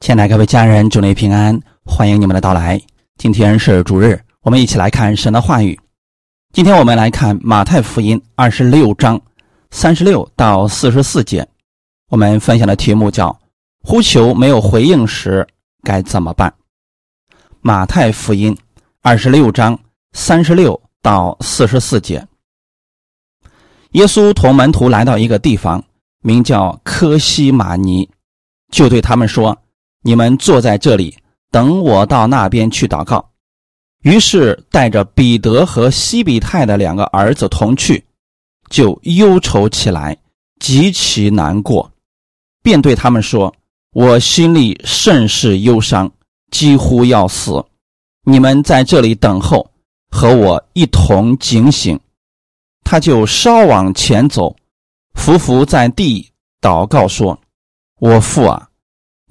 亲爱的各位家人，祝您平安，欢迎你们的到来。今天是主日，我们一起来看神的话语。今天我们来看马太福音二十六章三十六到四十四节。我们分享的题目叫“呼求没有回应时该怎么办”。马太福音二十六章三十六到四十四节。耶稣同门徒来到一个地方，名叫科西玛尼，就对他们说。你们坐在这里，等我到那边去祷告。于是带着彼得和西比泰的两个儿子同去，就忧愁起来，极其难过，便对他们说：“我心里甚是忧伤，几乎要死。你们在这里等候，和我一同警醒。”他就稍往前走，伏伏在地祷告说：“我父啊！”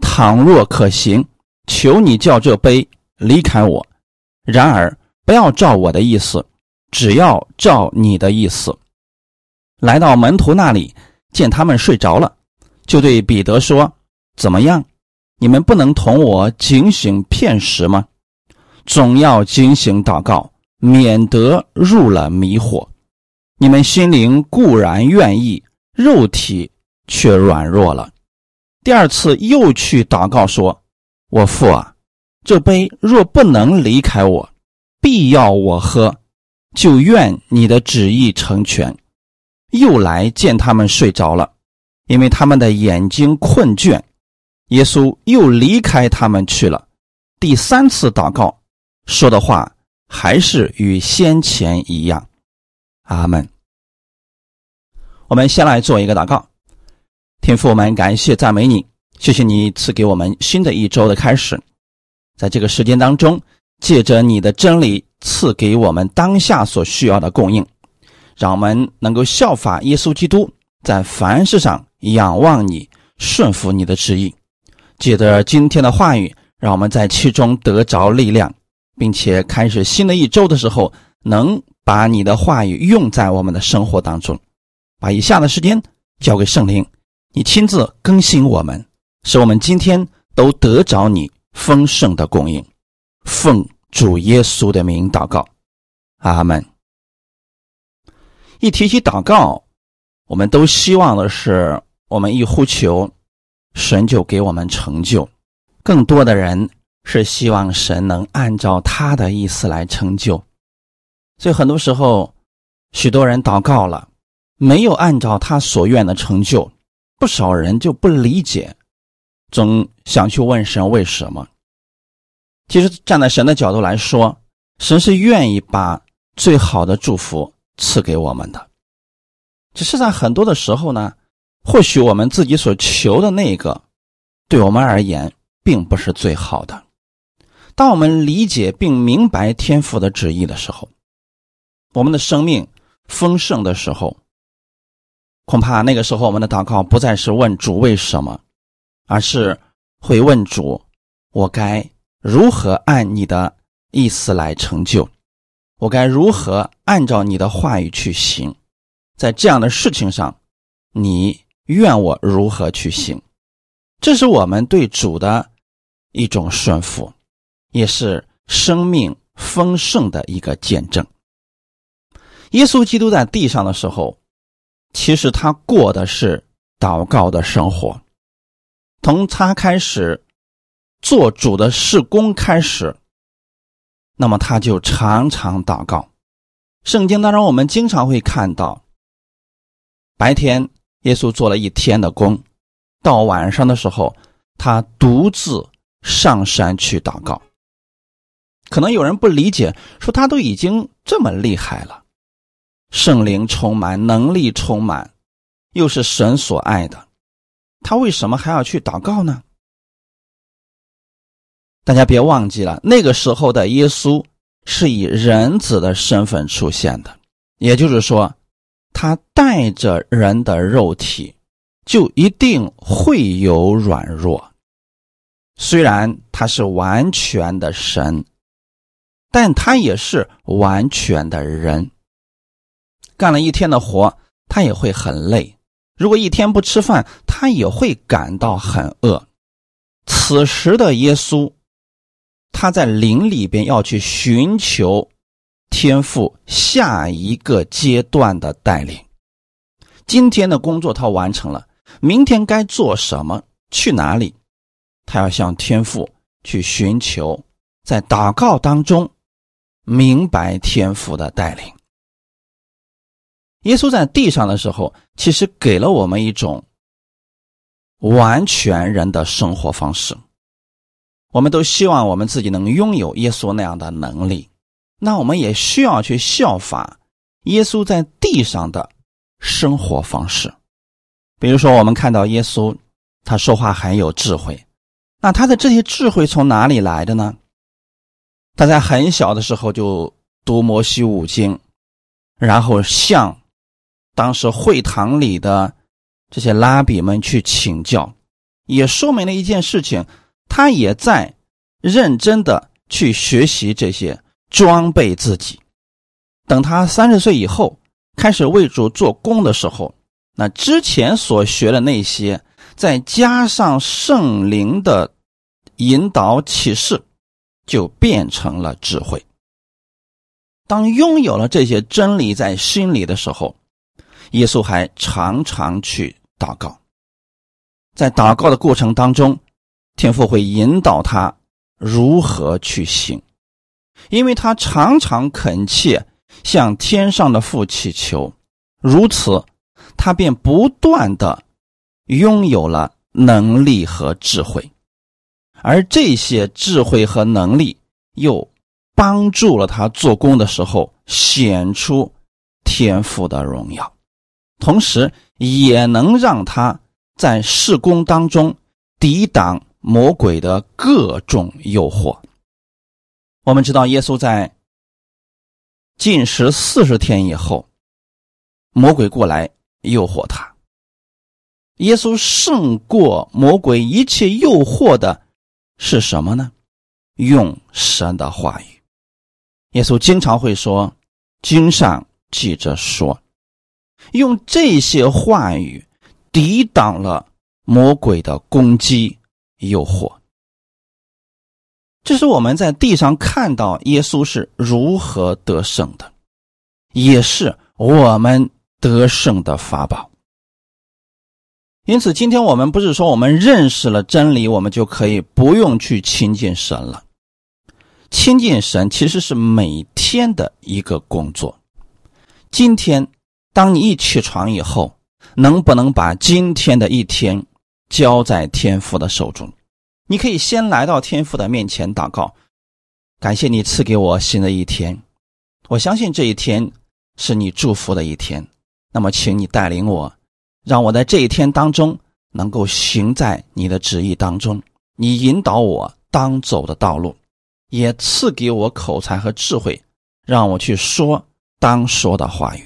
倘若可行，求你叫这杯离开我；然而不要照我的意思，只要照你的意思。来到门徒那里，见他们睡着了，就对彼得说：“怎么样？你们不能同我警醒片时吗？总要警醒祷告，免得入了迷惑。你们心灵固然愿意，肉体却软弱了。”第二次又去祷告说：“我父啊，这杯若不能离开我，必要我喝，就愿你的旨意成全。”又来见他们睡着了，因为他们的眼睛困倦。耶稣又离开他们去了。第三次祷告说的话还是与先前一样。阿门。我们先来做一个祷告。天父，我们感谢赞美你，谢谢你赐给我们新的一周的开始。在这个时间当中，借着你的真理赐给我们当下所需要的供应，让我们能够效法耶稣基督，在凡事上仰望你，顺服你的旨意。借着今天的话语，让我们在其中得着力量，并且开始新的一周的时候，能把你的话语用在我们的生活当中。把以下的时间交给圣灵。你亲自更新我们，使我们今天都得着你丰盛的供应。奉主耶稣的名祷告，阿门。一提起祷告，我们都希望的是，我们一呼求，神就给我们成就。更多的人是希望神能按照他的意思来成就。所以很多时候，许多人祷告了，没有按照他所愿的成就。不少人就不理解，总想去问神为什么。其实站在神的角度来说，神是愿意把最好的祝福赐给我们的。只是在很多的时候呢，或许我们自己所求的那个，对我们而言并不是最好的。当我们理解并明白天父的旨意的时候，我们的生命丰盛的时候。恐怕那个时候，我们的祷告不再是问主为什么，而是会问主：我该如何按你的意思来成就？我该如何按照你的话语去行？在这样的事情上，你愿我如何去行？这是我们对主的一种顺服，也是生命丰盛的一个见证。耶稣基督在地上的时候。其实他过的是祷告的生活，从他开始做主的事工开始，那么他就常常祷告。圣经当中，我们经常会看到，白天耶稣做了一天的工，到晚上的时候，他独自上山去祷告。可能有人不理解，说他都已经这么厉害了。圣灵充满，能力充满，又是神所爱的，他为什么还要去祷告呢？大家别忘记了，那个时候的耶稣是以人子的身份出现的，也就是说，他带着人的肉体，就一定会有软弱。虽然他是完全的神，但他也是完全的人。干了一天的活，他也会很累。如果一天不吃饭，他也会感到很饿。此时的耶稣，他在灵里边要去寻求天父下一个阶段的带领。今天的工作他完成了，明天该做什么，去哪里，他要向天父去寻求，在祷告当中明白天父的带领。耶稣在地上的时候，其实给了我们一种完全人的生活方式。我们都希望我们自己能拥有耶稣那样的能力，那我们也需要去效法耶稣在地上的生活方式。比如说，我们看到耶稣，他说话很有智慧，那他的这些智慧从哪里来的呢？他在很小的时候就读摩西五经，然后向。当时会堂里的这些拉比们去请教，也说明了一件事情：他也在认真的去学习这些装备自己。等他三十岁以后开始为主做工的时候，那之前所学的那些，再加上圣灵的引导启示，就变成了智慧。当拥有了这些真理在心里的时候，耶稣还常常去祷告，在祷告的过程当中，天父会引导他如何去行，因为他常常恳切向天上的父祈求，如此，他便不断的拥有了能力和智慧，而这些智慧和能力又帮助了他做工的时候显出天赋的荣耀。同时，也能让他在事工当中抵挡魔鬼的各种诱惑。我们知道，耶稣在禁食四十天以后，魔鬼过来诱惑他。耶稣胜过魔鬼一切诱惑的是什么呢？用神的话语。耶稣经常会说：“经上记着说。”用这些话语抵挡了魔鬼的攻击、诱惑。这是我们在地上看到耶稣是如何得胜的，也是我们得胜的法宝。因此，今天我们不是说我们认识了真理，我们就可以不用去亲近神了。亲近神其实是每天的一个工作。今天。当你一起床以后，能不能把今天的一天交在天父的手中？你可以先来到天父的面前祷告，感谢你赐给我新的一天。我相信这一天是你祝福的一天。那么，请你带领我，让我在这一天当中能够行在你的旨意当中。你引导我当走的道路，也赐给我口才和智慧，让我去说当说的话语。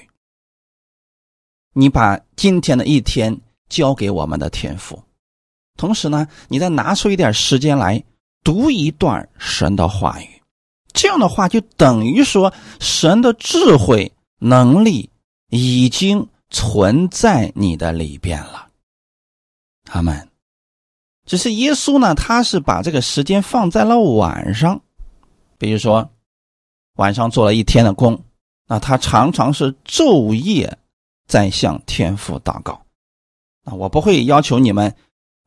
你把今天的一天交给我们的天赋，同时呢，你再拿出一点时间来读一段神的话语，这样的话就等于说神的智慧能力已经存在你的里边了。他们只是耶稣呢，他是把这个时间放在了晚上，比如说晚上做了一天的工，那他常常是昼夜。在向天父祷告，啊，我不会要求你们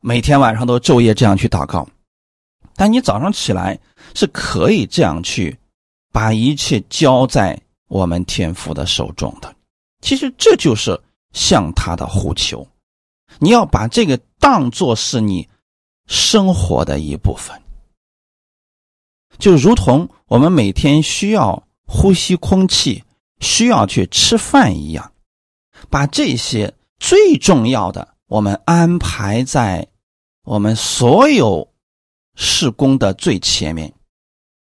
每天晚上都昼夜这样去祷告，但你早上起来是可以这样去把一切交在我们天父的手中的。其实这就是向他的呼求，你要把这个当做是你生活的一部分，就如同我们每天需要呼吸空气、需要去吃饭一样。把这些最重要的，我们安排在我们所有事工的最前面。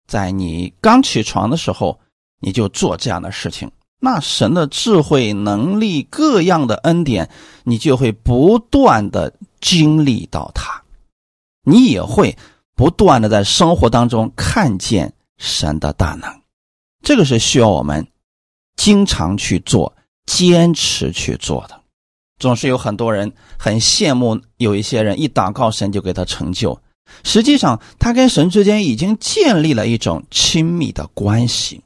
在你刚起床的时候，你就做这样的事情，那神的智慧、能力、各样的恩典，你就会不断的经历到它，你也会不断的在生活当中看见神的大能。这个是需要我们经常去做。坚持去做的，总是有很多人很羡慕，有一些人一祷告神就给他成就，实际上他跟神之间已经建立了一种亲密的关系，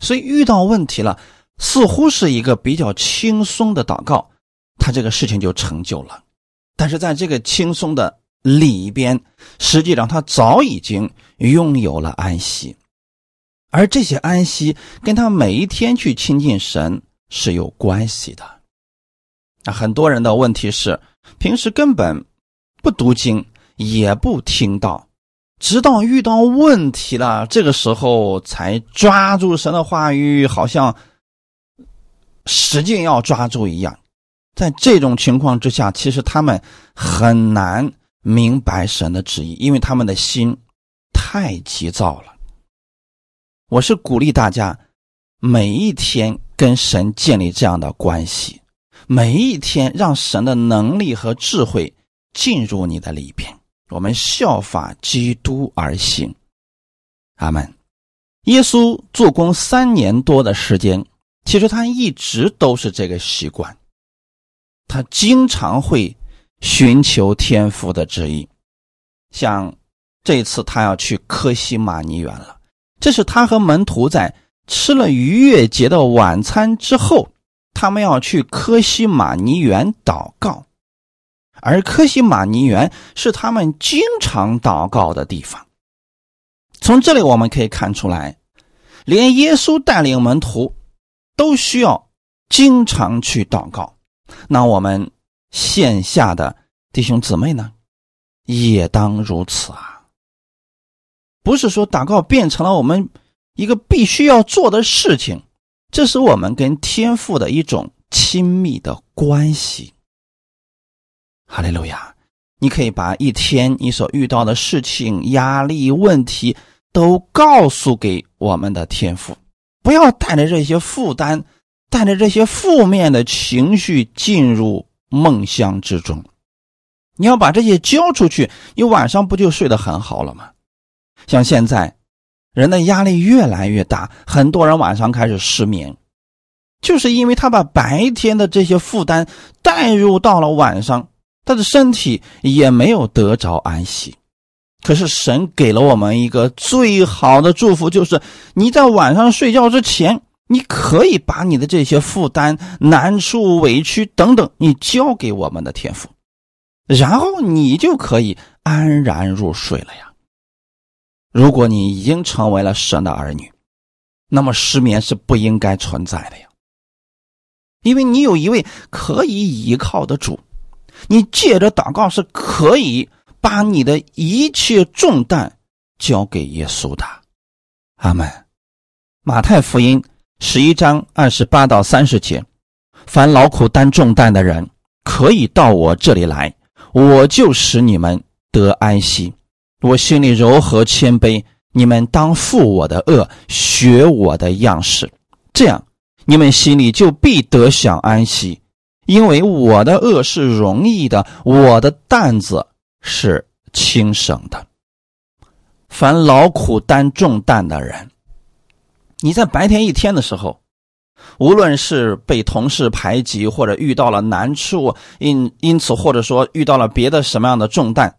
所以遇到问题了，似乎是一个比较轻松的祷告，他这个事情就成就了。但是在这个轻松的里边，实际上他早已经拥有了安息，而这些安息跟他每一天去亲近神是有关系的。啊，很多人的问题是平时根本不读经，也不听到，直到遇到问题了，这个时候才抓住神的话语，好像使劲要抓住一样。在这种情况之下，其实他们很难明白神的旨意，因为他们的心太急躁了。我是鼓励大家每一天跟神建立这样的关系，每一天让神的能力和智慧进入你的里边。我们效法基督而行。阿门。耶稣做工三年多的时间，其实他一直都是这个习惯。他经常会寻求天父的旨意，像这次他要去科西玛尼园了。这是他和门徒在吃了逾越节的晚餐之后，他们要去科西玛尼园祷告，而科西玛尼园是他们经常祷告的地方。从这里我们可以看出来，连耶稣带领门徒都需要经常去祷告。那我们线下的弟兄姊妹呢，也当如此啊！不是说祷告变成了我们一个必须要做的事情，这是我们跟天父的一种亲密的关系。哈利路亚！你可以把一天你所遇到的事情、压力、问题都告诉给我们的天父，不要带着这些负担。带着这些负面的情绪进入梦乡之中，你要把这些交出去，你晚上不就睡得很好了吗？像现在，人的压力越来越大，很多人晚上开始失眠，就是因为他把白天的这些负担带入到了晚上，他的身体也没有得着安息。可是神给了我们一个最好的祝福，就是你在晚上睡觉之前。你可以把你的这些负担、难处、委屈等等，你交给我们的天赋，然后你就可以安然入睡了呀。如果你已经成为了神的儿女，那么失眠是不应该存在的呀，因为你有一位可以依靠的主，你借着祷告是可以把你的一切重担交给耶稣的。阿门。马太福音。十一章二十八到三十节，凡劳苦担重担的人，可以到我这里来，我就使你们得安息。我心里柔和谦卑，你们当负我的恶，学我的样式，这样你们心里就必得享安息。因为我的恶是容易的，我的担子是轻省的。凡劳苦担重担的人。你在白天一天的时候，无论是被同事排挤，或者遇到了难处，因因此或者说遇到了别的什么样的重担，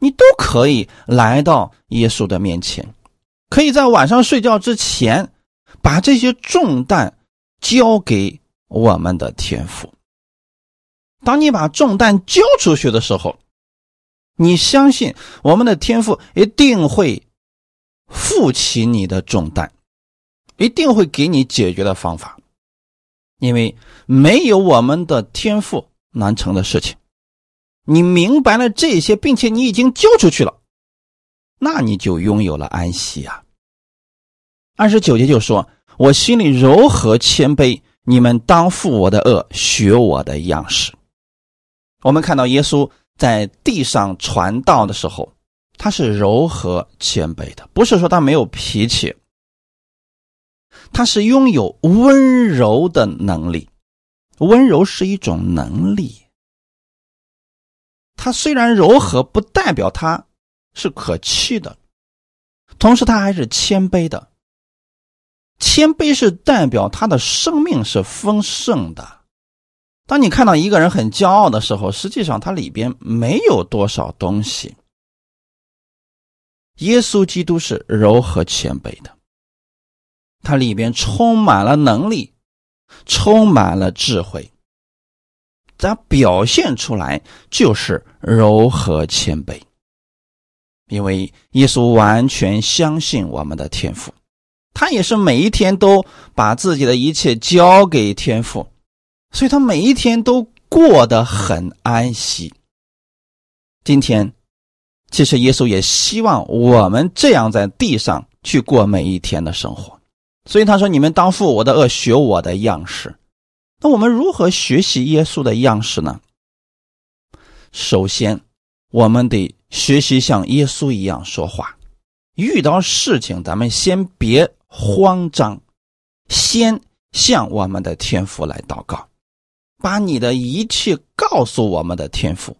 你都可以来到耶稣的面前，可以在晚上睡觉之前，把这些重担交给我们的天父。当你把重担交出去的时候，你相信我们的天父一定会负起你的重担。一定会给你解决的方法，因为没有我们的天赋难成的事情。你明白了这些，并且你已经交出去了，那你就拥有了安息啊。二十九节就说：“我心里柔和谦卑，你们当负我的恶，学我的样式。”我们看到耶稣在地上传道的时候，他是柔和谦卑的，不是说他没有脾气。他是拥有温柔的能力，温柔是一种能力。他虽然柔和，不代表他是可气的，同时他还是谦卑的。谦卑是代表他的生命是丰盛的。当你看到一个人很骄傲的时候，实际上他里边没有多少东西。耶稣基督是柔和谦卑的，他里边充满了能力，充满了智慧，咱表现出来就是柔和谦卑。因为耶稣完全相信我们的天赋，他也是每一天都把自己的一切交给天赋，所以他每一天都过得很安息。今天，其实耶稣也希望我们这样在地上去过每一天的生活，所以他说：“你们当负我的恶，学我的样式。”那我们如何学习耶稣的样式呢？首先，我们得。学习像耶稣一样说话，遇到事情咱们先别慌张，先向我们的天父来祷告，把你的一切告诉我们的天父。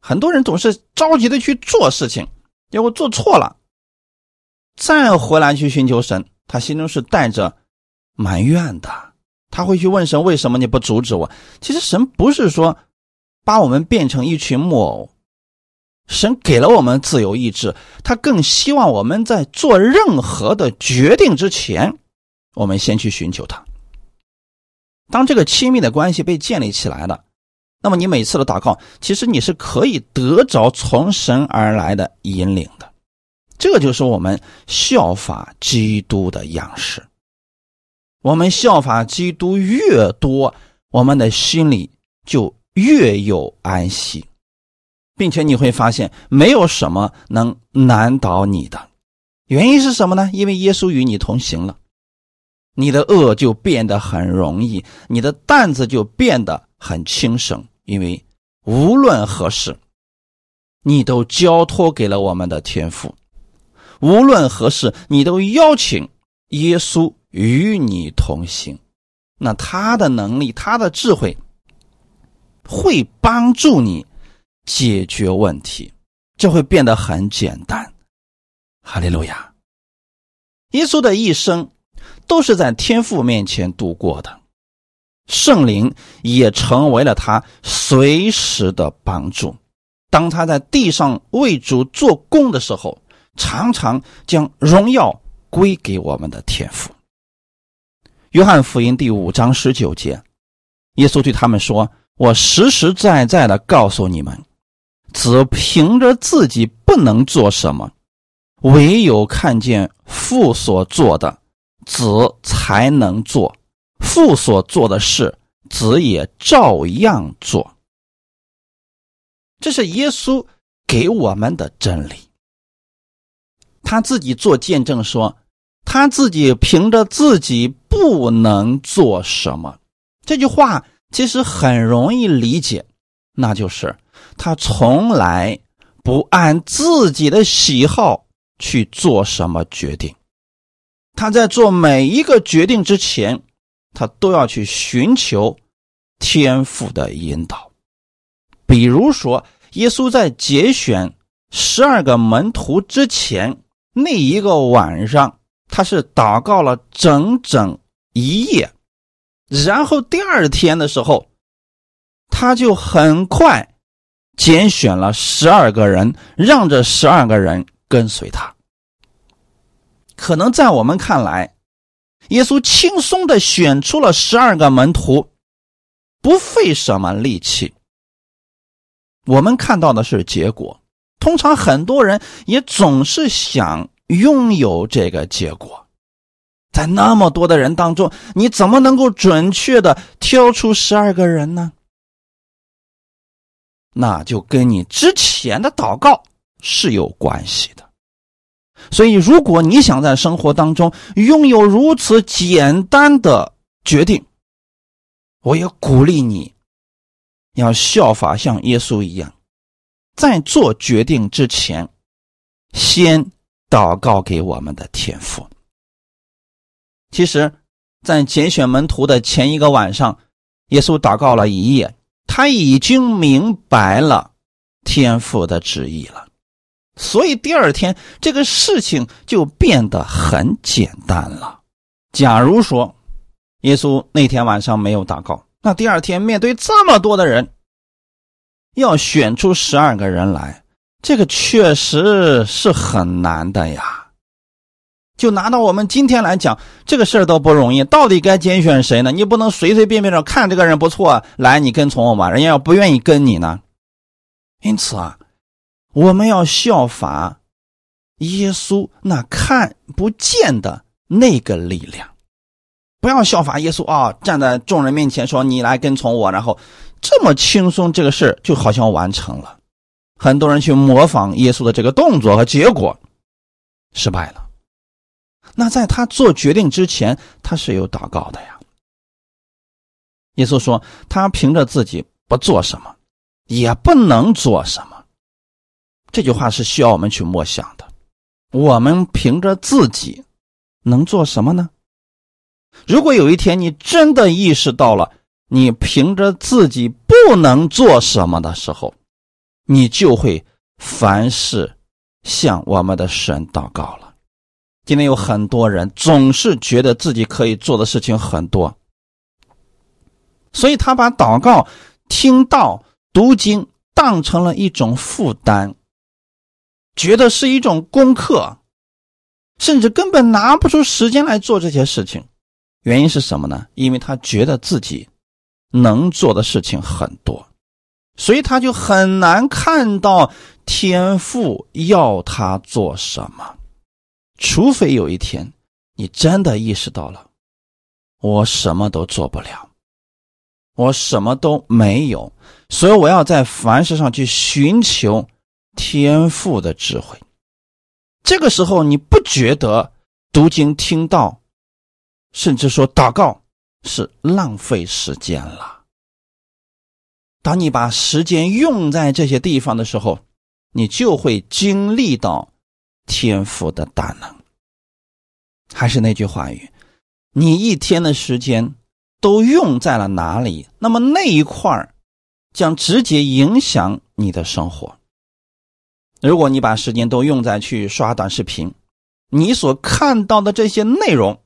很多人总是着急的去做事情，结果做错了，再回来去寻求神，他心中是带着埋怨的，他会去问神：为什么你不阻止我？其实神不是说把我们变成一群木偶。神给了我们自由意志，他更希望我们在做任何的决定之前，我们先去寻求他。当这个亲密的关系被建立起来了，那么你每次的祷告，其实你是可以得着从神而来的引领的。这就是我们效法基督的样式。我们效法基督越多，我们的心里就越有安息。并且你会发现，没有什么能难倒你的。原因是什么呢？因为耶稣与你同行了，你的恶就变得很容易，你的担子就变得很轻省。因为无论何事，你都交托给了我们的天父；无论何事，你都邀请耶稣与你同行。那他的能力，他的智慧，会帮助你。解决问题，就会变得很简单。哈利路亚！耶稣的一生都是在天父面前度过的，圣灵也成为了他随时的帮助。当他在地上为主做工的时候，常常将荣耀归给我们的天父。约翰福音第五章十九节，耶稣对他们说：“我实实在在的告诉你们。”子凭着自己不能做什么，唯有看见父所做的，子才能做；父所做的事，子也照样做。这是耶稣给我们的真理。他自己做见证说，他自己凭着自己不能做什么。这句话其实很容易理解，那就是。他从来不按自己的喜好去做什么决定，他在做每一个决定之前，他都要去寻求天赋的引导。比如说，耶稣在节选十二个门徒之前那一个晚上，他是祷告了整整一夜，然后第二天的时候，他就很快。拣选了十二个人，让这十二个人跟随他。可能在我们看来，耶稣轻松的选出了十二个门徒，不费什么力气。我们看到的是结果。通常很多人也总是想拥有这个结果。在那么多的人当中，你怎么能够准确的挑出十二个人呢？那就跟你之前的祷告是有关系的，所以如果你想在生活当中拥有如此简单的决定，我也鼓励你，要效法像耶稣一样，在做决定之前，先祷告给我们的天父。其实，在拣选门徒的前一个晚上，耶稣祷告了一夜。他已经明白了天父的旨意了，所以第二天这个事情就变得很简单了。假如说耶稣那天晚上没有祷告，那第二天面对这么多的人，要选出十二个人来，这个确实是很难的呀。就拿到我们今天来讲，这个事儿都不容易。到底该拣选谁呢？你不能随随便便的看这个人不错，来你跟从我吧。人家要不愿意跟你呢，因此啊，我们要效法耶稣那看不见的那个力量，不要效法耶稣啊！站在众人面前说：“你来跟从我。”然后这么轻松，这个事就好像完成了。很多人去模仿耶稣的这个动作，和结果失败了。那在他做决定之前，他是有祷告的呀。耶稣说：“他凭着自己不做什么，也不能做什么。”这句话是需要我们去默想的。我们凭着自己能做什么呢？如果有一天你真的意识到了你凭着自己不能做什么的时候，你就会凡事向我们的神祷告了。今天有很多人总是觉得自己可以做的事情很多，所以他把祷告、听到、读经当成了一种负担，觉得是一种功课，甚至根本拿不出时间来做这些事情。原因是什么呢？因为他觉得自己能做的事情很多，所以他就很难看到天父要他做什么。除非有一天，你真的意识到了，我什么都做不了，我什么都没有，所以我要在凡事上去寻求天赋的智慧。这个时候，你不觉得读经、听到，甚至说祷告是浪费时间了？当你把时间用在这些地方的时候，你就会经历到。天赋的大能，还是那句话语，你一天的时间都用在了哪里？那么那一块将直接影响你的生活。如果你把时间都用在去刷短视频，你所看到的这些内容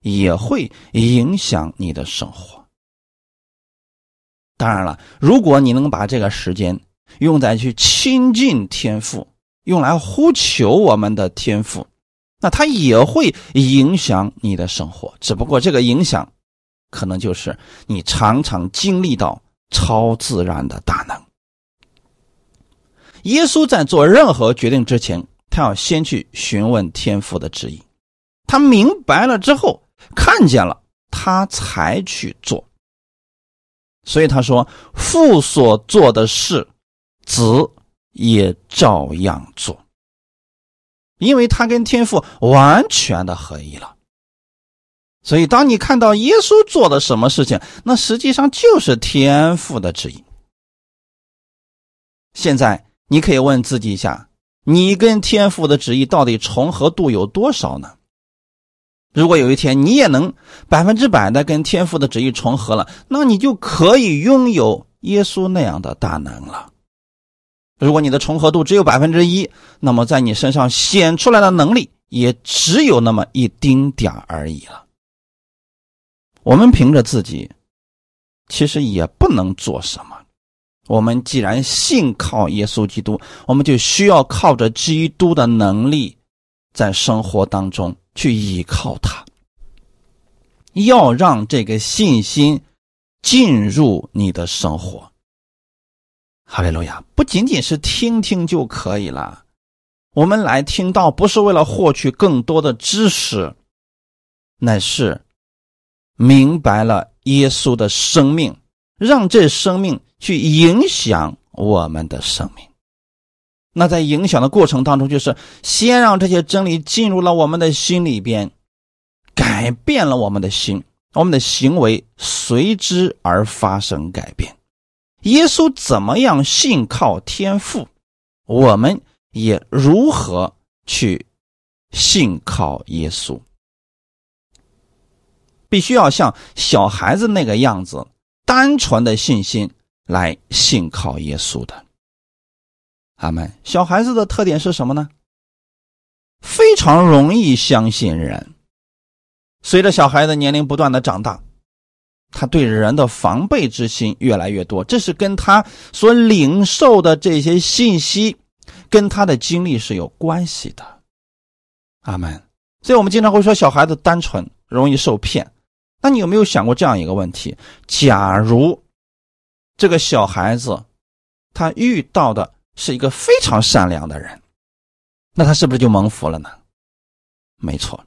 也会影响你的生活。当然了，如果你能把这个时间用在去亲近天赋。用来呼求我们的天赋，那它也会影响你的生活。只不过这个影响，可能就是你常常经历到超自然的大能。耶稣在做任何决定之前，他要先去询问天父的旨意，他明白了之后，看见了，他才去做。所以他说：“父所做的事，子。”也照样做，因为他跟天父完全的合一了。所以，当你看到耶稣做的什么事情，那实际上就是天父的旨意。现在，你可以问自己一下：你跟天父的旨意到底重合度有多少呢？如果有一天你也能百分之百的跟天父的旨意重合了，那你就可以拥有耶稣那样的大能了。如果你的重合度只有百分之一，那么在你身上显出来的能力也只有那么一丁点而已了。我们凭着自己，其实也不能做什么。我们既然信靠耶稣基督，我们就需要靠着基督的能力，在生活当中去依靠他。要让这个信心进入你的生活。哈利路亚！不仅仅是听听就可以了，我们来听到不是为了获取更多的知识，乃是明白了耶稣的生命，让这生命去影响我们的生命。那在影响的过程当中，就是先让这些真理进入了我们的心里边，改变了我们的心，我们的行为随之而发生改变。耶稣怎么样信靠天父，我们也如何去信靠耶稣。必须要像小孩子那个样子，单纯的信心来信靠耶稣的。阿门。小孩子的特点是什么呢？非常容易相信人。随着小孩的年龄不断的长大。他对人的防备之心越来越多，这是跟他所领受的这些信息跟他的经历是有关系的。阿门。所以我们经常会说小孩子单纯，容易受骗。那你有没有想过这样一个问题？假如这个小孩子他遇到的是一个非常善良的人，那他是不是就蒙福了呢？没错，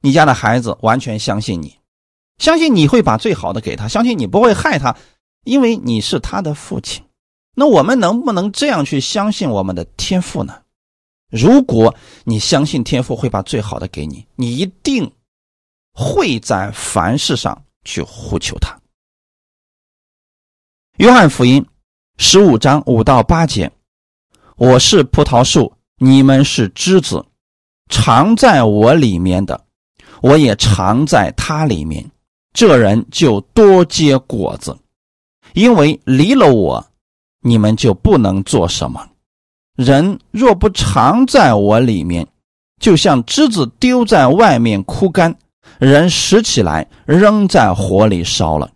你家的孩子完全相信你，相信你会把最好的给他，相信你不会害他，因为你是他的父亲。那我们能不能这样去相信我们的天赋呢？如果你相信天赋会把最好的给你，你一定会在凡事上去呼求他。约翰福音十五章五到八节：“我是葡萄树，你们是枝子，常在我里面的，我也常在他里面。这人就多结果子，因为离了我。”你们就不能做什么。人若不常在我里面，就像枝子丢在外面枯干，人拾起来扔在火里烧了。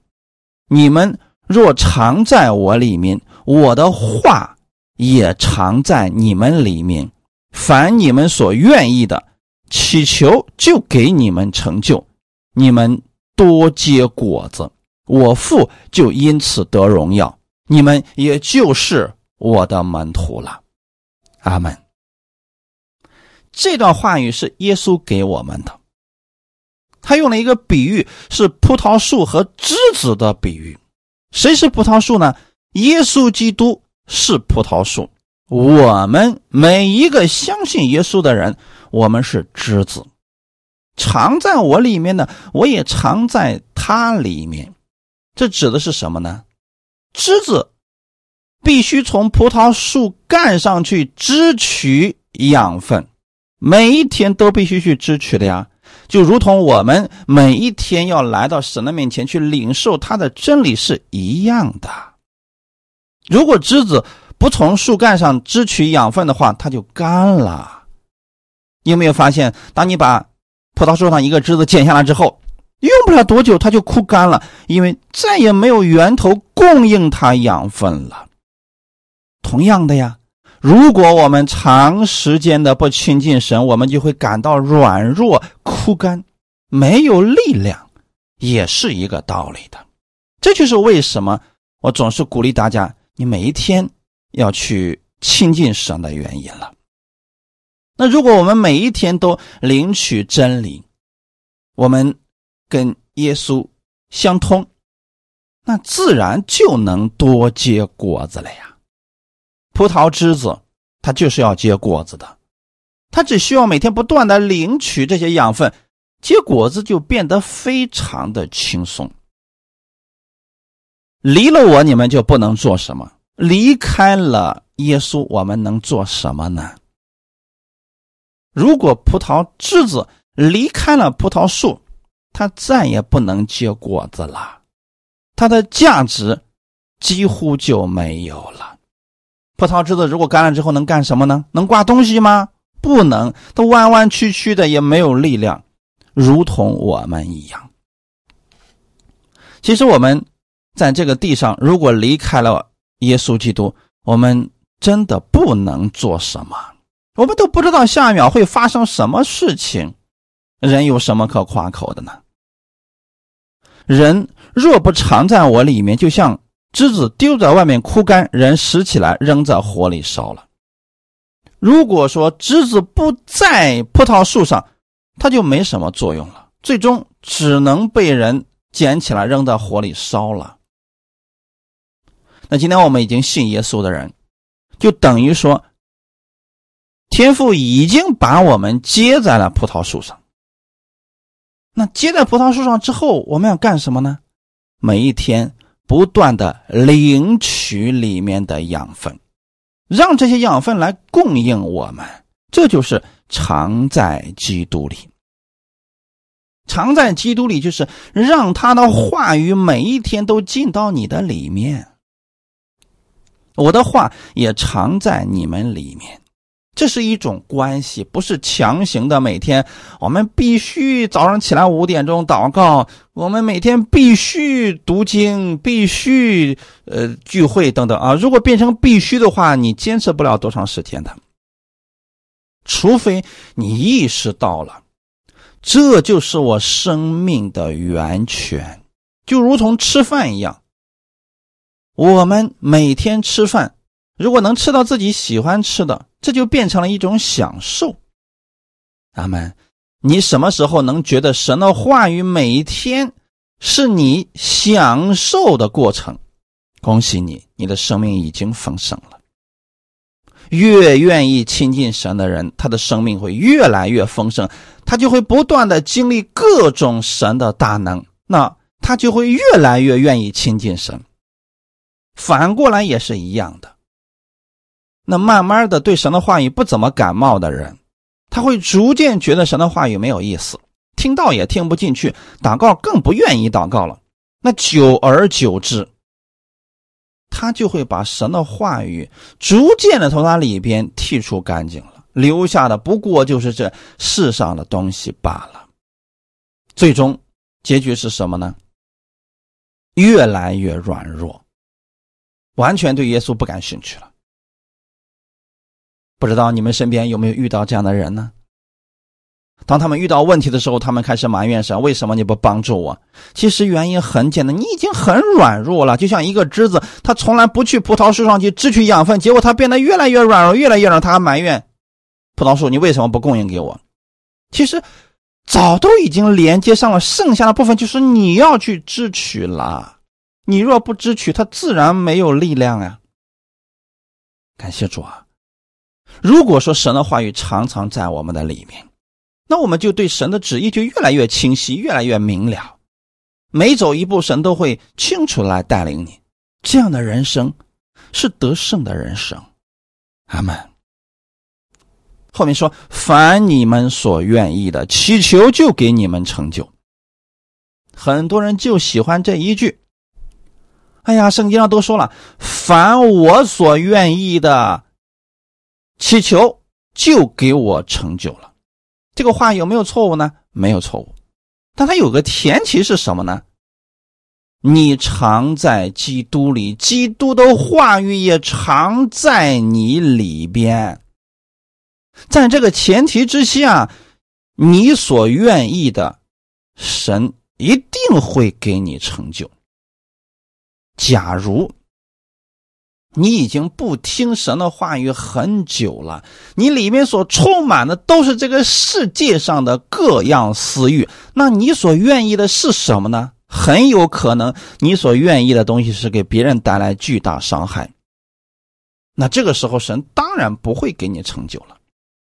你们若常在我里面，我的话也常在你们里面。凡你们所愿意的，祈求就给你们成就。你们多结果子，我父就因此得荣耀。你们也就是我的门徒了，阿门。这段话语是耶稣给我们的，他用了一个比喻，是葡萄树和枝子的比喻。谁是葡萄树呢？耶稣基督是葡萄树，我们每一个相信耶稣的人，我们是枝子，藏在我里面的，我也藏在他里面。这指的是什么呢？枝子必须从葡萄树干上去支取养分，每一天都必须去支取的呀。就如同我们每一天要来到神的面前去领受他的真理是一样的。如果枝子不从树干上支取养分的话，它就干了。你有没有发现，当你把葡萄树上一个枝子剪下来之后？用不了多久，它就枯干了，因为再也没有源头供应它养分了。同样的呀，如果我们长时间的不亲近神，我们就会感到软弱、枯干，没有力量，也是一个道理的。这就是为什么我总是鼓励大家，你每一天要去亲近神的原因了。那如果我们每一天都领取真理，我们。跟耶稣相通，那自然就能多结果子了呀。葡萄枝子它就是要结果子的，它只需要每天不断的领取这些养分，结果子就变得非常的轻松。离了我，你们就不能做什么；离开了耶稣，我们能做什么呢？如果葡萄枝子离开了葡萄树，它再也不能结果子了，它的价值几乎就没有了。葡萄枝子如果干了之后能干什么呢？能挂东西吗？不能，它弯弯曲曲的，也没有力量，如同我们一样。其实我们在这个地上，如果离开了耶稣基督，我们真的不能做什么，我们都不知道下一秒会发生什么事情。人有什么可夸口的呢？人若不常在我里面，就像枝子丢在外面枯干，人拾起来扔在火里烧了。如果说枝子不在葡萄树上，它就没什么作用了，最终只能被人捡起来扔在火里烧了。那今天我们已经信耶稣的人，就等于说，天父已经把我们接在了葡萄树上。那接在葡萄树上之后，我们要干什么呢？每一天不断的领取里面的养分，让这些养分来供应我们。这就是常在基督里。常在基督里，就是让他的话语每一天都进到你的里面。我的话也常在你们里面。这是一种关系，不是强行的。每天我们必须早上起来五点钟祷告，我们每天必须读经，必须呃聚会等等啊。如果变成必须的话，你坚持不了多长时间的。除非你意识到了，这就是我生命的源泉，就如同吃饭一样。我们每天吃饭，如果能吃到自己喜欢吃的，这就变成了一种享受。阿门。你什么时候能觉得神的话语每一天是你享受的过程？恭喜你，你的生命已经丰盛了。越愿意亲近神的人，他的生命会越来越丰盛，他就会不断的经历各种神的大能，那他就会越来越愿意亲近神。反过来也是一样的。那慢慢的对神的话语不怎么感冒的人，他会逐渐觉得神的话语没有意思，听到也听不进去，祷告更不愿意祷告了。那久而久之。他就会把神的话语逐渐的从他里边剔除干净了，留下的不过就是这世上的东西罢了。最终结局是什么呢？越来越软弱，完全对耶稣不感兴趣了。不知道你们身边有没有遇到这样的人呢？当他们遇到问题的时候，他们开始埋怨神：“为什么你不帮助我？”其实原因很简单，你已经很软弱了，就像一个枝子，它从来不去葡萄树上去支取养分，结果它变得越来越软弱，越来越软，它还埋怨葡萄树：“你为什么不供应给我？”其实早都已经连接上了，剩下的部分就是你要去支取了。你若不支取，它自然没有力量呀。感谢主啊！如果说神的话语常常在我们的里面。那我们就对神的旨意就越来越清晰，越来越明了。每走一步，神都会清楚来带领你。这样的人生是得胜的人生。阿门。后面说：“凡你们所愿意的，祈求就给你们成就。”很多人就喜欢这一句。哎呀，圣经上都说了：“凡我所愿意的，祈求就给我成就了。”这个话有没有错误呢？没有错误，但它有个前提是什么呢？你常在基督里，基督的话语也常在你里边。在这个前提之下，你所愿意的，神一定会给你成就。假如。你已经不听神的话语很久了，你里面所充满的都是这个世界上的各样私欲，那你所愿意的是什么呢？很有可能你所愿意的东西是给别人带来巨大伤害。那这个时候神当然不会给你成就了。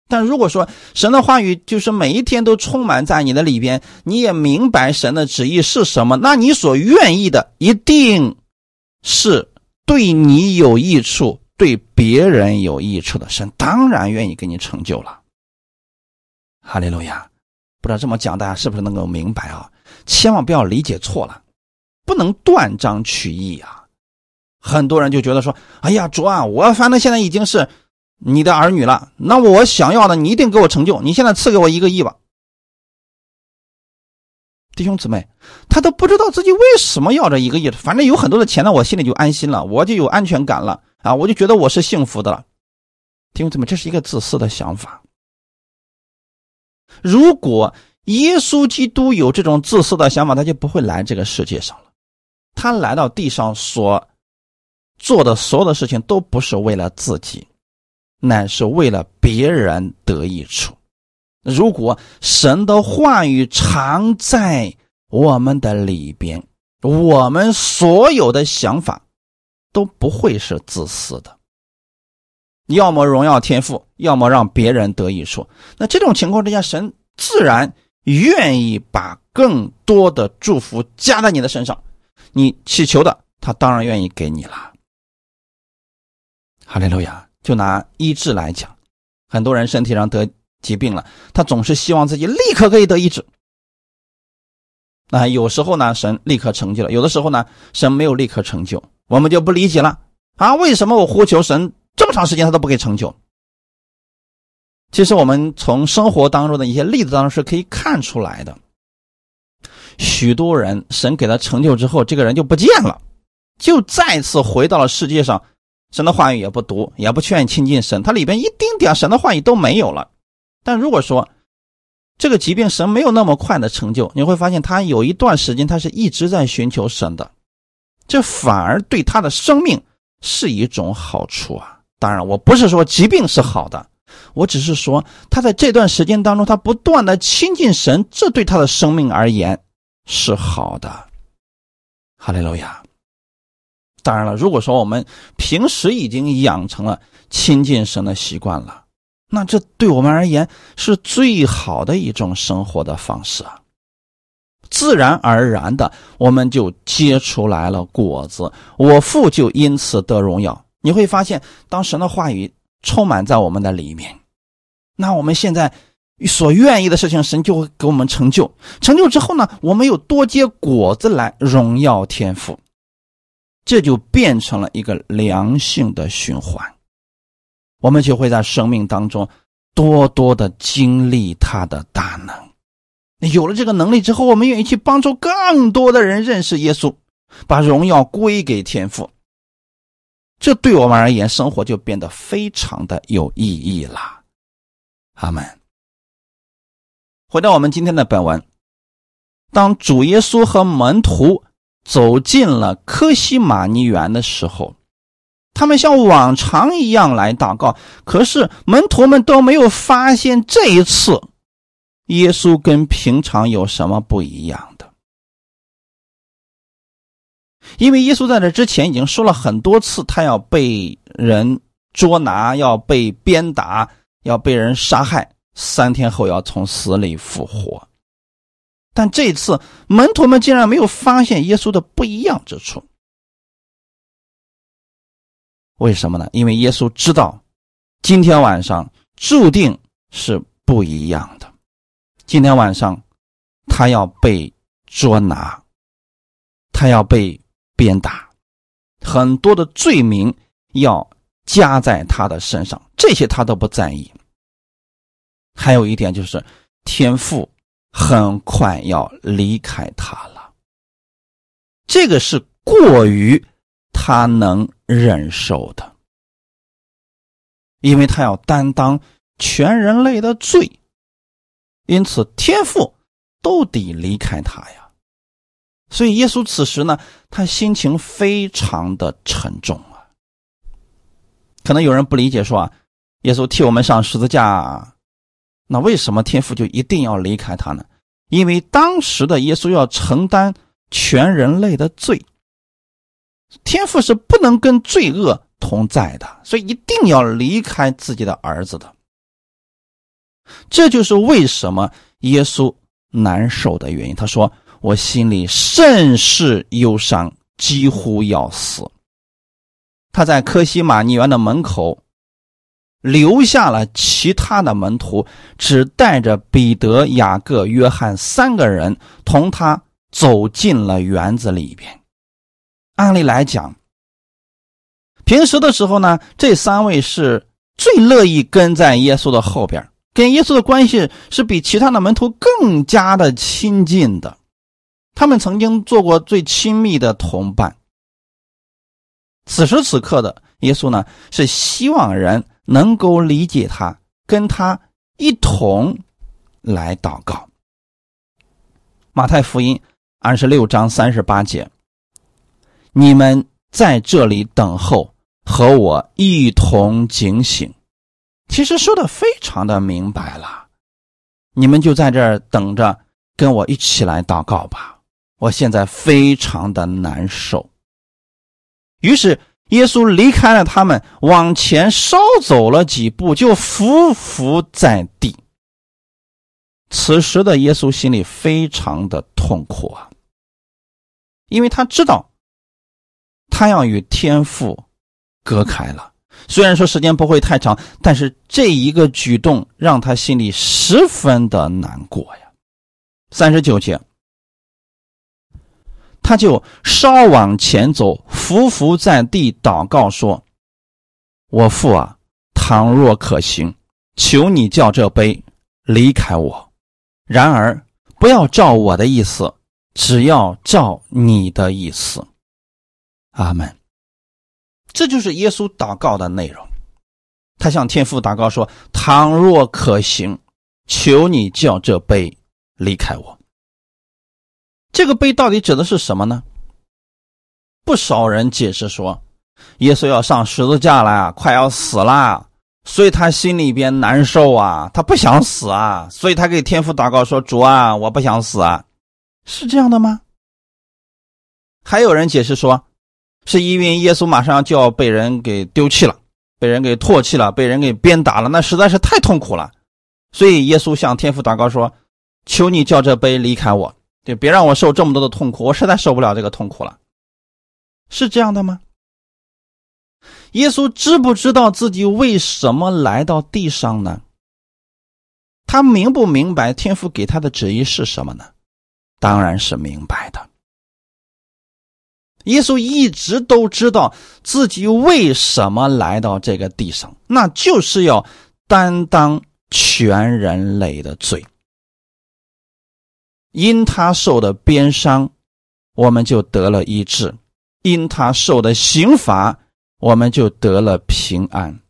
但如果说神的话语就是每一天都充满在你的里边，你也明白神的旨意是什么，那你所愿意的一定是。对你有益处，对别人有益处的神当然愿意给你成就了。哈利路亚！不知道这么讲大家是不是能够明白啊？千万不要理解错了，不能断章取义啊！很多人就觉得说：“哎呀，主啊，我反正现在已经是你的儿女了，那我想要的你一定给我成就，你现在赐给我一个亿吧。”弟兄姊妹，他都不知道自己为什么要这一个亿，反正有很多的钱呢，我心里就安心了，我就有安全感了啊，我就觉得我是幸福的了。弟兄姊妹，这是一个自私的想法。如果耶稣基督有这种自私的想法，他就不会来这个世界上了。他来到地上所做的所有的事情，都不是为了自己，乃是为了别人得益处。如果神的话语常在我们的里边，我们所有的想法都不会是自私的。要么荣耀天赋，要么让别人得益处。那这种情况之下，神自然愿意把更多的祝福加在你的身上。你祈求的，他当然愿意给你了。哈利路亚！就拿医治来讲，很多人身体上得。疾病了，他总是希望自己立刻可以得医治。那有时候呢，神立刻成就了；有的时候呢，神没有立刻成就，我们就不理解了啊！为什么我呼求神这么长时间他都不给成就？其实我们从生活当中的一些例子当中是可以看出来的。许多人神给他成就之后，这个人就不见了，就再次回到了世界上，神的话语也不读，也不劝亲近神，他里边一丁点神的话语都没有了。但如果说这个疾病神没有那么快的成就，你会发现他有一段时间他是一直在寻求神的，这反而对他的生命是一种好处啊。当然，我不是说疾病是好的，我只是说他在这段时间当中，他不断的亲近神，这对他的生命而言。是好的，哈利路亚。当然了，如果说我们平时已经养成了亲近神的习惯了，那这对我们而言是最好的一种生活的方式啊。自然而然的，我们就结出来了果子，我父就因此得荣耀。你会发现，当神的话语充满在我们的里面，那我们现在。所愿意的事情，神就会给我们成就。成就之后呢，我们又多结果子来荣耀天赋，这就变成了一个良性的循环。我们就会在生命当中多多的经历他的大能。有了这个能力之后，我们愿意去帮助更多的人认识耶稣，把荣耀归给天赋。这对我们而言，生活就变得非常的有意义了。阿门。回到我们今天的本文，当主耶稣和门徒走进了科西玛尼园的时候，他们像往常一样来祷告。可是门徒们都没有发现这一次耶稣跟平常有什么不一样的，因为耶稣在这之前已经说了很多次，他要被人捉拿，要被鞭打，要被人杀害。三天后要从死里复活，但这次门徒们竟然没有发现耶稣的不一样之处。为什么呢？因为耶稣知道，今天晚上注定是不一样的。今天晚上，他要被捉拿，他要被鞭打，很多的罪名要加在他的身上，这些他都不在意。还有一点就是，天父很快要离开他了。这个是过于他能忍受的，因为他要担当全人类的罪，因此天父都得离开他呀。所以耶稣此时呢，他心情非常的沉重啊。可能有人不理解，说啊，耶稣替我们上十字架。那为什么天父就一定要离开他呢？因为当时的耶稣要承担全人类的罪，天父是不能跟罪恶同在的，所以一定要离开自己的儿子的。这就是为什么耶稣难受的原因。他说：“我心里甚是忧伤，几乎要死。”他在科西玛尼园的门口。留下了其他的门徒，只带着彼得、雅各、约翰三个人同他走进了园子里边。按理来讲，平时的时候呢，这三位是最乐意跟在耶稣的后边，跟耶稣的关系是比其他的门徒更加的亲近的。他们曾经做过最亲密的同伴。此时此刻的耶稣呢，是希望人。能够理解他，跟他一同来祷告。马太福音二十六章三十八节：“你们在这里等候，和我一同警醒。”其实说的非常的明白了，你们就在这儿等着，跟我一起来祷告吧。我现在非常的难受。于是。耶稣离开了他们，往前稍走了几步，就伏伏在地。此时的耶稣心里非常的痛苦啊，因为他知道他要与天父隔开了。虽然说时间不会太长，但是这一个举动让他心里十分的难过呀。三十九节。他就稍往前走，伏伏在地祷告说：“我父啊，倘若可行，求你叫这杯离开我。然而，不要照我的意思，只要照你的意思。阿门。这就是耶稣祷告的内容。他向天父祷告说：“倘若可行，求你叫这杯离开我。”这个杯到底指的是什么呢？不少人解释说，耶稣要上十字架了，快要死了，所以他心里边难受啊，他不想死啊，所以他给天父祷告说：“主啊，我不想死啊。”是这样的吗？还有人解释说，是因为耶稣马上就要被人给丢弃了，被人给唾弃了，被人给鞭打了，那实在是太痛苦了，所以耶稣向天父祷告说：“求你叫这杯离开我，就别让我受这么多的痛苦，我实在受不了这个痛苦了。”是这样的吗？耶稣知不知道自己为什么来到地上呢？他明不明白天父给他的旨意是什么呢？当然是明白的。耶稣一直都知道自己为什么来到这个地上，那就是要担当全人类的罪。因他受的鞭伤，我们就得了医治。因他受的刑罚，我们就得了平安。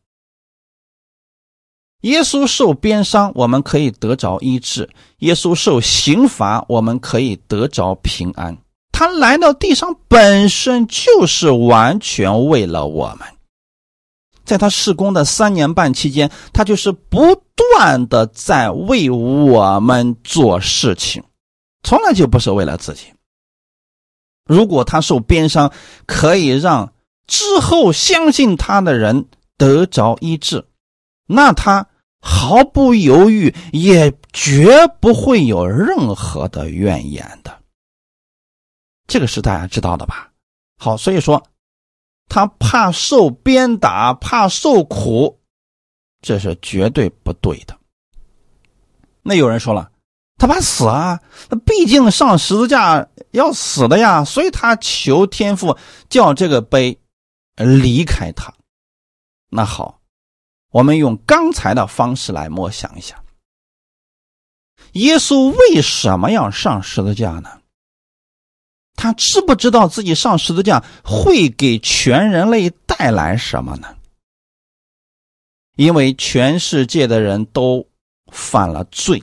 耶稣受鞭伤，我们可以得着医治；耶稣受刑罚，我们可以得着平安。他来到地上本身就是完全为了我们。在他施工的三年半期间，他就是不断的在为我们做事情，从来就不是为了自己。如果他受鞭伤，可以让之后相信他的人得着医治，那他毫不犹豫，也绝不会有任何的怨言的。这个是大家知道的吧？好，所以说他怕受鞭打，怕受苦，这是绝对不对的。那有人说了。他怕死啊！那毕竟上十字架要死的呀，所以他求天父叫这个杯离开他。那好，我们用刚才的方式来默想一下：耶稣为什么要上十字架呢？他知不知道自己上十字架会给全人类带来什么呢？因为全世界的人都犯了罪。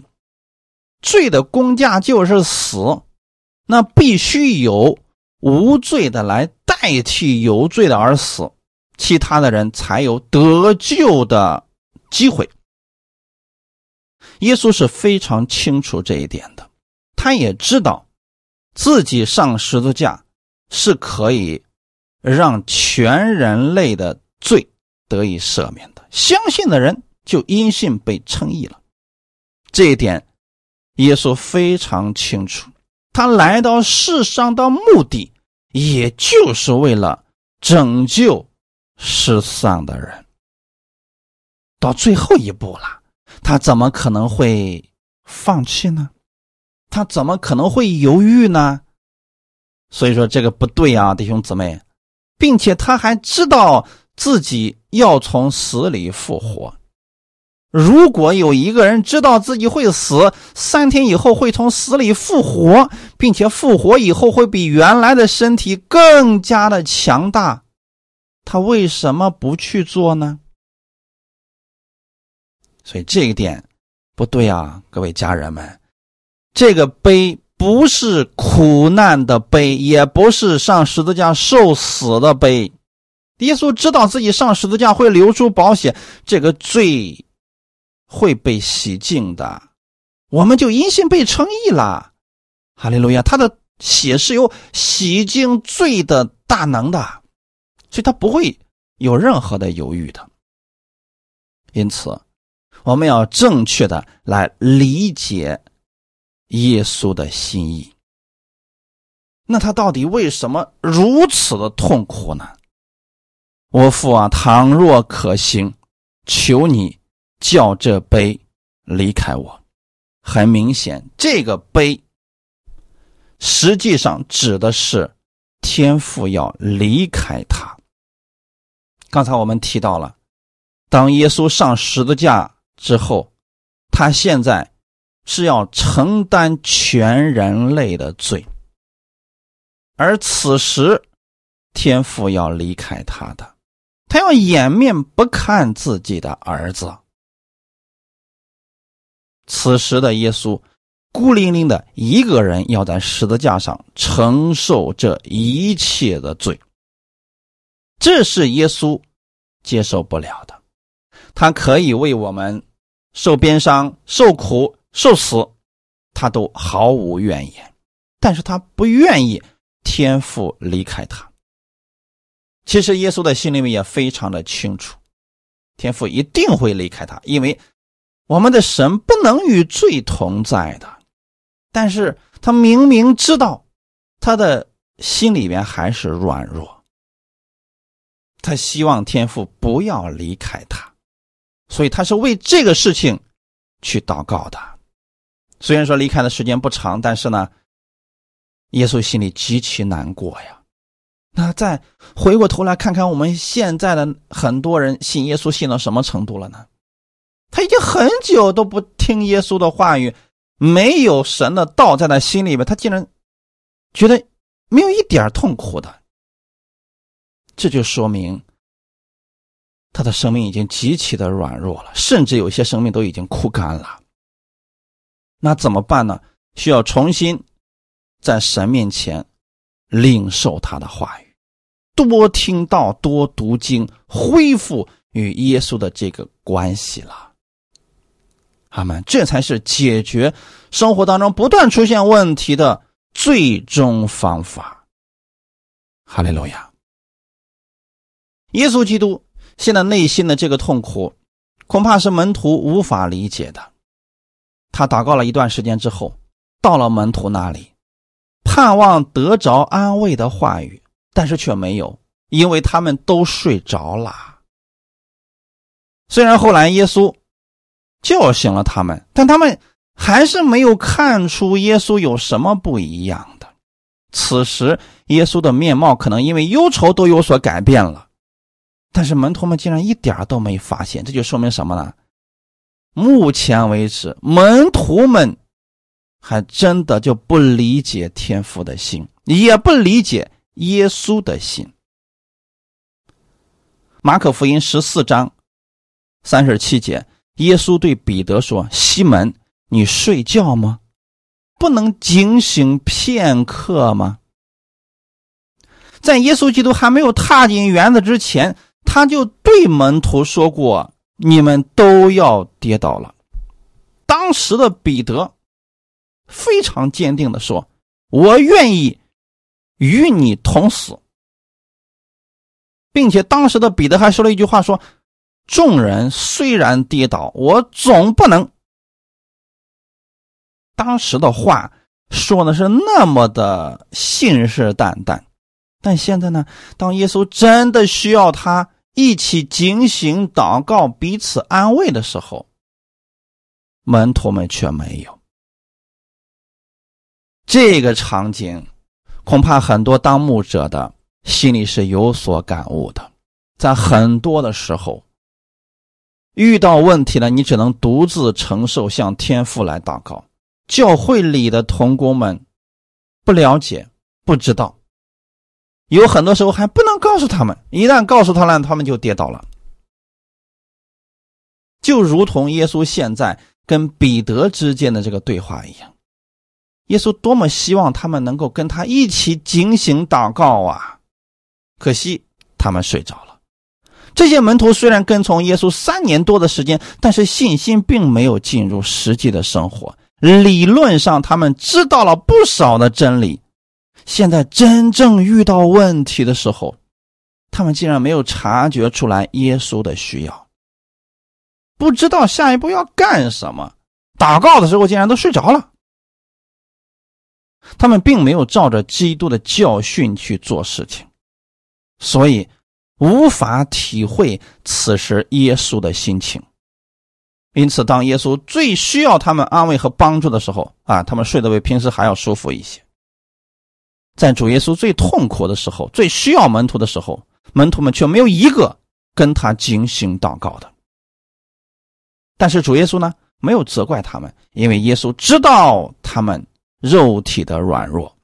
罪的公价就是死，那必须有无罪的来代替有罪的而死，其他的人才有得救的机会。耶稣是非常清楚这一点的，他也知道自己上十字架是可以让全人类的罪得以赦免的，相信的人就因信被称义了，这一点。耶稣非常清楚，他来到世上的目的，也就是为了拯救世上的人。到最后一步了，他怎么可能会放弃呢？他怎么可能会犹豫呢？所以说这个不对啊，弟兄姊妹，并且他还知道自己要从死里复活。如果有一个人知道自己会死，三天以后会从死里复活，并且复活以后会比原来的身体更加的强大，他为什么不去做呢？所以这一点不对啊，各位家人们，这个悲不是苦难的悲，也不是上十字架受死的悲。耶稣知道自己上十字架会流出宝血，这个罪。会被洗净的，我们就因信被称义了。哈利路亚！他的血是有洗净罪的大能的，所以他不会有任何的犹豫的。因此，我们要正确的来理解耶稣的心意。那他到底为什么如此的痛苦呢？我父啊，倘若可行，求你。叫这杯离开我，很明显，这个杯实际上指的是天父要离开他。刚才我们提到了，当耶稣上十字架之后，他现在是要承担全人类的罪，而此时天父要离开他的，他要掩面不看自己的儿子。此时的耶稣孤零零的一个人要在十字架上承受这一切的罪，这是耶稣接受不了的。他可以为我们受鞭伤、受苦、受死，他都毫无怨言，但是他不愿意天父离开他。其实耶稣的心里面也非常的清楚，天父一定会离开他，因为。我们的神不能与罪同在的，但是他明明知道，他的心里面还是软弱，他希望天父不要离开他，所以他是为这个事情去祷告的。虽然说离开的时间不长，但是呢，耶稣心里极其难过呀。那再回过头来看看我们现在的很多人信耶稣信到什么程度了呢？他已经很久都不听耶稣的话语，没有神的道在他心里面，他竟然觉得没有一点痛苦的，这就说明他的生命已经极其的软弱了，甚至有些生命都已经枯干了。那怎么办呢？需要重新在神面前领受他的话语，多听到，多读经，恢复与耶稣的这个关系了。阿门，这才是解决生活当中不断出现问题的最终方法。哈利路亚！耶稣基督现在内心的这个痛苦，恐怕是门徒无法理解的。他祷告了一段时间之后，到了门徒那里，盼望得着安慰的话语，但是却没有，因为他们都睡着了。虽然后来耶稣。叫醒了他们，但他们还是没有看出耶稣有什么不一样的。此时，耶稣的面貌可能因为忧愁都有所改变了，但是门徒们竟然一点都没发现。这就说明什么呢？目前为止，门徒们还真的就不理解天父的心，也不理解耶稣的心。马可福音十四章三十七节。耶稣对彼得说：“西门，你睡觉吗？不能警醒片刻吗？”在耶稣基督还没有踏进园子之前，他就对门徒说过：“你们都要跌倒了。”当时的彼得非常坚定的说：“我愿意与你同死。”并且当时的彼得还说了一句话：“说。”众人虽然跌倒，我总不能。当时的话说的是那么的信誓旦旦，但现在呢，当耶稣真的需要他一起警醒祷告、彼此安慰的时候，门徒们却没有。这个场景，恐怕很多当牧者的心里是有所感悟的，在很多的时候。遇到问题了，你只能独自承受，向天父来祷告。教会里的童工们不了解、不知道，有很多时候还不能告诉他们。一旦告诉他了，他们就跌倒了。就如同耶稣现在跟彼得之间的这个对话一样，耶稣多么希望他们能够跟他一起警醒祷告啊！可惜他们睡着了。这些门徒虽然跟从耶稣三年多的时间，但是信心并没有进入实际的生活。理论上，他们知道了不少的真理，现在真正遇到问题的时候，他们竟然没有察觉出来耶稣的需要，不知道下一步要干什么。祷告的时候，竟然都睡着了。他们并没有照着基督的教训去做事情，所以。无法体会此时耶稣的心情，因此，当耶稣最需要他们安慰和帮助的时候，啊，他们睡得比平时还要舒服一些。在主耶稣最痛苦的时候，最需要门徒的时候，门徒们却没有一个跟他警醒祷告的。但是主耶稣呢，没有责怪他们，因为耶稣知道他们肉体的软弱，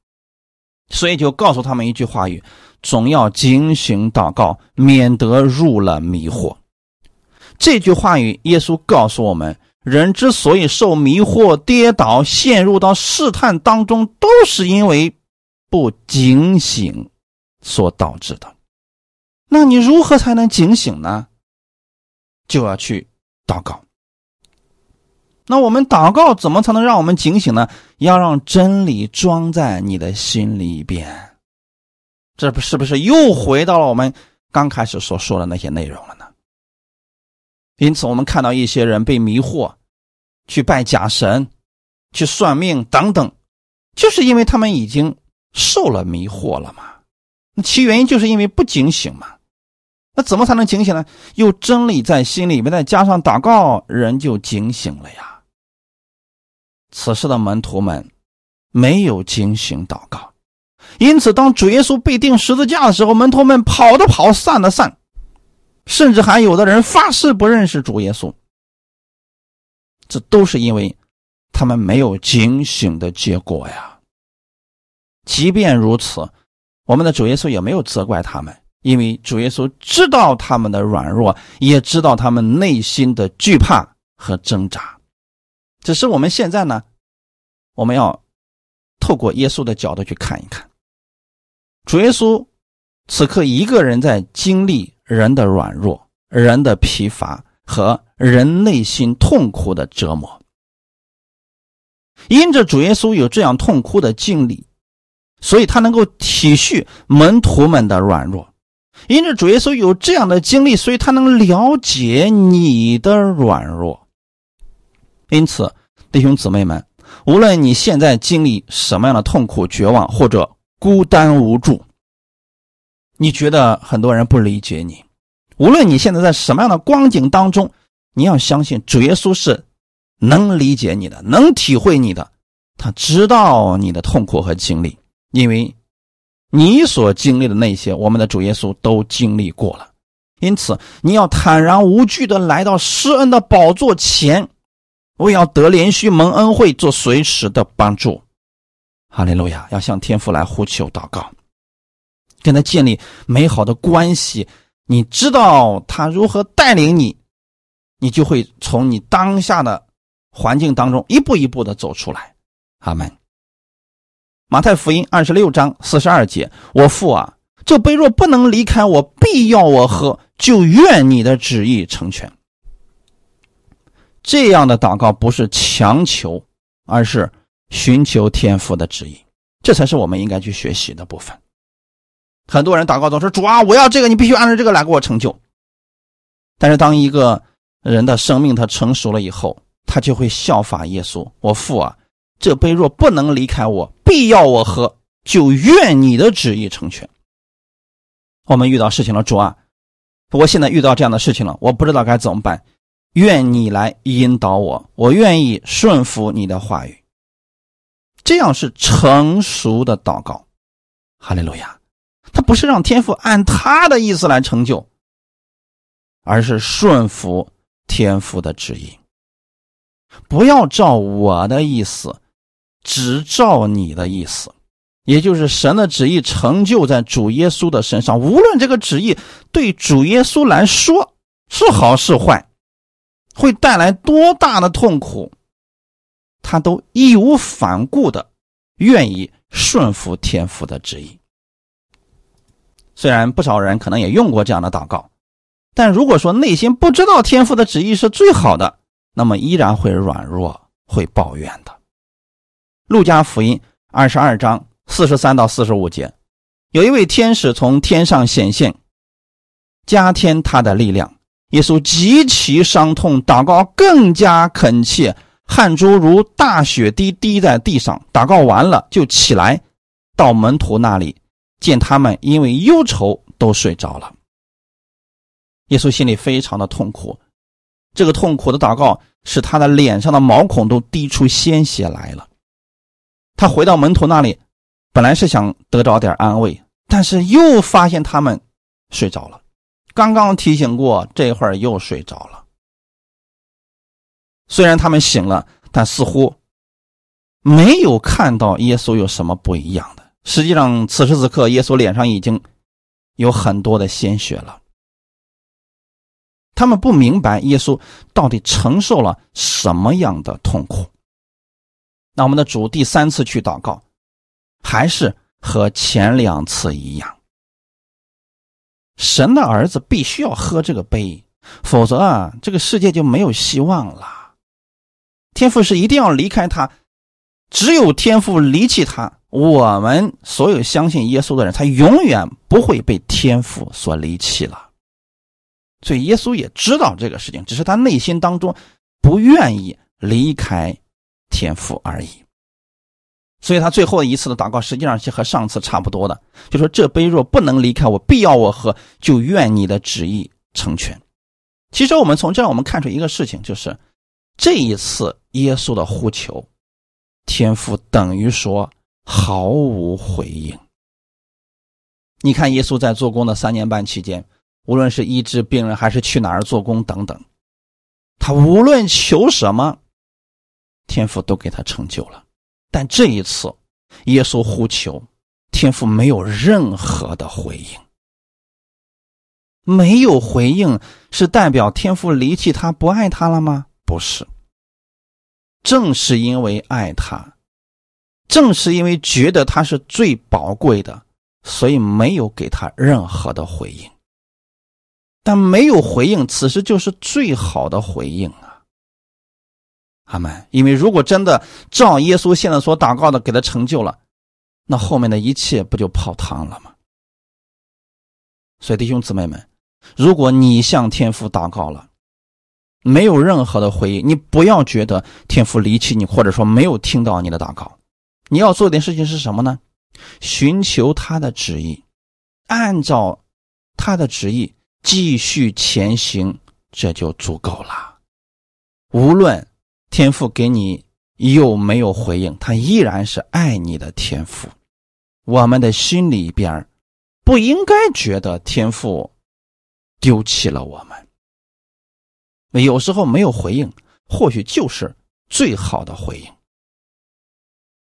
所以就告诉他们一句话语：总要警醒祷告，免得入了迷惑。这句话语，耶稣告诉我们，人之所以受迷惑、跌倒、陷入到试探当中，都是因为不警醒所导致的。那你如何才能警醒呢？就要去祷告。那我们祷告怎么才能让我们警醒呢？要让真理装在你的心里边。这不是不是又回到了我们刚开始所说的那些内容了呢？因此，我们看到一些人被迷惑，去拜假神，去算命等等，就是因为他们已经受了迷惑了嘛。那其原因就是因为不警醒嘛。那怎么才能警醒呢？有真理在心里面，再加上祷告，人就警醒了呀。此时的门徒们没有警醒祷告，因此当主耶稣被钉十字架的时候，门徒们跑的跑，散的散，甚至还有的人发誓不认识主耶稣。这都是因为他们没有警醒的结果呀。即便如此，我们的主耶稣也没有责怪他们，因为主耶稣知道他们的软弱，也知道他们内心的惧怕和挣扎。只是我们现在呢，我们要透过耶稣的角度去看一看，主耶稣此刻一个人在经历人的软弱、人的疲乏和人内心痛苦的折磨。因着主耶稣有这样痛苦的经历，所以他能够体恤门徒们的软弱；因着主耶稣有这样的经历，所以他能了解你的软弱。因此，弟兄姊妹们，无论你现在经历什么样的痛苦、绝望或者孤单无助，你觉得很多人不理解你，无论你现在在什么样的光景当中，你要相信主耶稣是能理解你的，能体会你的，他知道你的痛苦和经历，因为你所经历的那些，我们的主耶稣都经历过了。因此，你要坦然无惧的来到施恩的宝座前。我要得连续蒙恩惠，做随时的帮助。哈利路亚！要向天父来呼求祷告，跟他建立美好的关系。你知道他如何带领你，你就会从你当下的环境当中一步一步的走出来。阿门。马太福音二十六章四十二节：我父啊，这杯若不能离开我，必要我喝，就愿你的旨意成全。这样的祷告不是强求，而是寻求天父的旨意，这才是我们应该去学习的部分。很多人祷告都说：“主啊，我要这个，你必须按照这个来给我成就。”但是当一个人的生命他成熟了以后，他就会效法耶稣：“我父啊，这杯若不能离开我，必要我喝，就愿你的旨意成全。”我们遇到事情了，主啊，我现在遇到这样的事情了，我不知道该怎么办。愿你来引导我，我愿意顺服你的话语。这样是成熟的祷告，哈利路亚。他不是让天父按他的意思来成就，而是顺服天父的旨意。不要照我的意思，只照你的意思，也就是神的旨意成就在主耶稣的身上。无论这个旨意对主耶稣来说是好是坏。会带来多大的痛苦，他都义无反顾的愿意顺服天父的旨意。虽然不少人可能也用过这样的祷告，但如果说内心不知道天父的旨意是最好的，那么依然会软弱，会抱怨的。路加福音二十二章四十三到四十五节，有一位天使从天上显现，加添他的力量。耶稣极其伤痛，祷告更加恳切，汗珠如大雪滴滴在地上。祷告完了，就起来，到门徒那里，见他们因为忧愁都睡着了。耶稣心里非常的痛苦，这个痛苦的祷告使他的脸上的毛孔都滴出鲜血来了。他回到门徒那里，本来是想得着点安慰，但是又发现他们睡着了。刚刚提醒过，这会儿又睡着了。虽然他们醒了，但似乎没有看到耶稣有什么不一样的。实际上，此时此刻，耶稣脸上已经有很多的鲜血了。他们不明白耶稣到底承受了什么样的痛苦。那我们的主第三次去祷告，还是和前两次一样。神的儿子必须要喝这个杯，否则啊，这个世界就没有希望了。天父是一定要离开他，只有天父离弃他，我们所有相信耶稣的人，他永远不会被天父所离弃了。所以耶稣也知道这个事情，只是他内心当中不愿意离开天赋而已。所以他最后一次的祷告，实际上是和上次差不多的，就说：“这杯若不能离开我，必要我喝，就愿你的旨意成全。”其实我们从这儿我们看出一个事情，就是这一次耶稣的呼求，天父等于说毫无回应。你看耶稣在做工的三年半期间。无论是医治病人，还是去哪儿做工等等，他无论求什么，天父都给他成就了。但这一次，耶稣呼求，天父没有任何的回应。没有回应是代表天父离弃他不爱他了吗？不是。正是因为爱他，正是因为觉得他是最宝贵的，所以没有给他任何的回应。但没有回应，此时就是最好的回应啊！阿门。因为如果真的照耶稣现在所祷告的给他成就了，那后面的一切不就泡汤了吗？所以弟兄姊妹们，如果你向天父祷告了，没有任何的回应，你不要觉得天父离弃你，或者说没有听到你的祷告。你要做点事情是什么呢？寻求他的旨意，按照他的旨意。继续前行，这就足够了。无论天父给你有没有回应，他依然是爱你的天赋。我们的心里边不应该觉得天父丢弃了我们。有时候没有回应，或许就是最好的回应。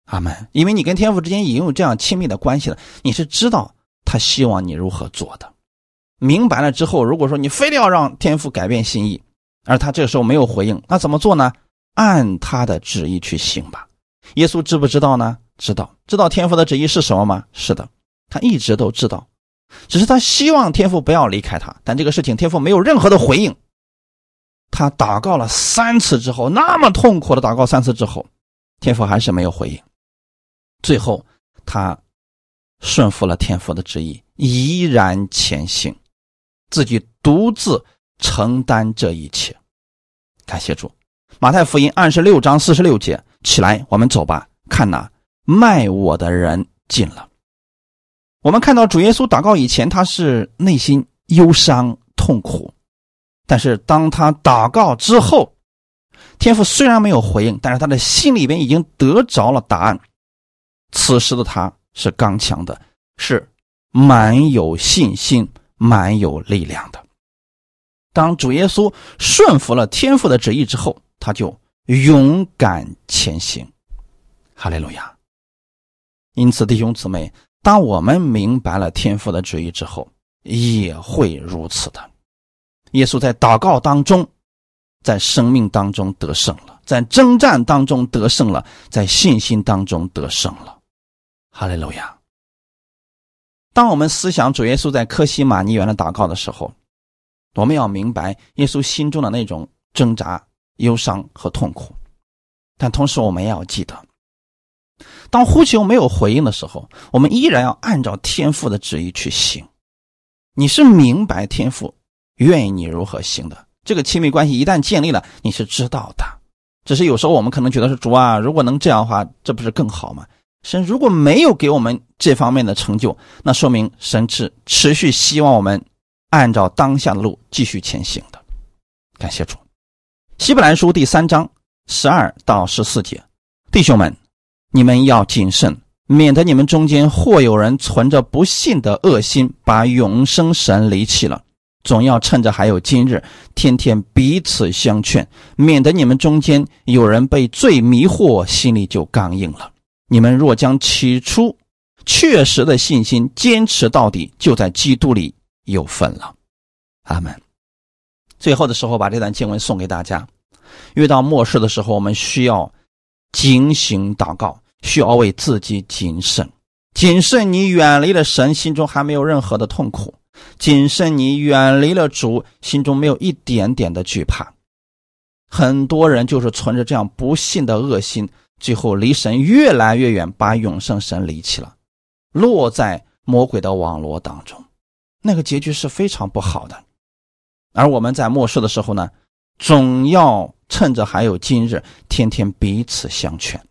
阿门。因为你跟天父之间已经有这样亲密的关系了，你是知道他希望你如何做的。明白了之后，如果说你非得要让天父改变心意，而他这个时候没有回应，那怎么做呢？按他的旨意去行吧。耶稣知不知道呢？知道，知道天父的旨意是什么吗？是的，他一直都知道，只是他希望天父不要离开他。但这个事情天父没有任何的回应。他祷告了三次之后，那么痛苦的祷告三次之后，天父还是没有回应。最后，他顺服了天父的旨意，依然前行。自己独自承担这一切，感谢主。马太福音二十六章四十六节，起来，我们走吧。看哪，卖我的人进了。我们看到主耶稣祷告以前，他是内心忧伤痛苦，但是当他祷告之后，天父虽然没有回应，但是他的心里边已经得着了答案。此时的他是刚强的，是蛮有信心。蛮有力量的。当主耶稣顺服了天父的旨意之后，他就勇敢前行。哈利路亚。因此，弟兄姊妹，当我们明白了天父的旨意之后，也会如此的。耶稣在祷告当中，在生命当中得胜了，在征战当中得胜了，在信心当中得胜了。哈利路亚。当我们思想主耶稣在科西玛尼园的祷告的时候，我们要明白耶稣心中的那种挣扎、忧伤和痛苦。但同时，我们也要记得，当呼求没有回应的时候，我们依然要按照天父的旨意去行。你是明白天父愿意你如何行的，这个亲密关系一旦建立了，你是知道的。只是有时候我们可能觉得是主啊，如果能这样的话，这不是更好吗？神如果没有给我们这方面的成就，那说明神是持续希望我们按照当下的路继续前行的。感谢主。希伯来书第三章十二到十四节，弟兄们，你们要谨慎，免得你们中间或有人存着不信的恶心，把永生神离弃了。总要趁着还有今日，天天彼此相劝，免得你们中间有人被罪迷惑，心里就刚硬了。你们若将起初确实的信心坚持到底，就在基督里有份了。阿门。最后的时候，把这段经文送给大家。遇到末世的时候，我们需要警醒祷告，需要为自己谨慎。谨慎你远离了神，心中还没有任何的痛苦；谨慎你远离了主，心中没有一点点的惧怕。很多人就是存着这样不信的恶心，最后离神越来越远，把永生神离弃了，落在魔鬼的网络当中，那个结局是非常不好的。而我们在末世的时候呢，总要趁着还有今日，天天彼此相劝，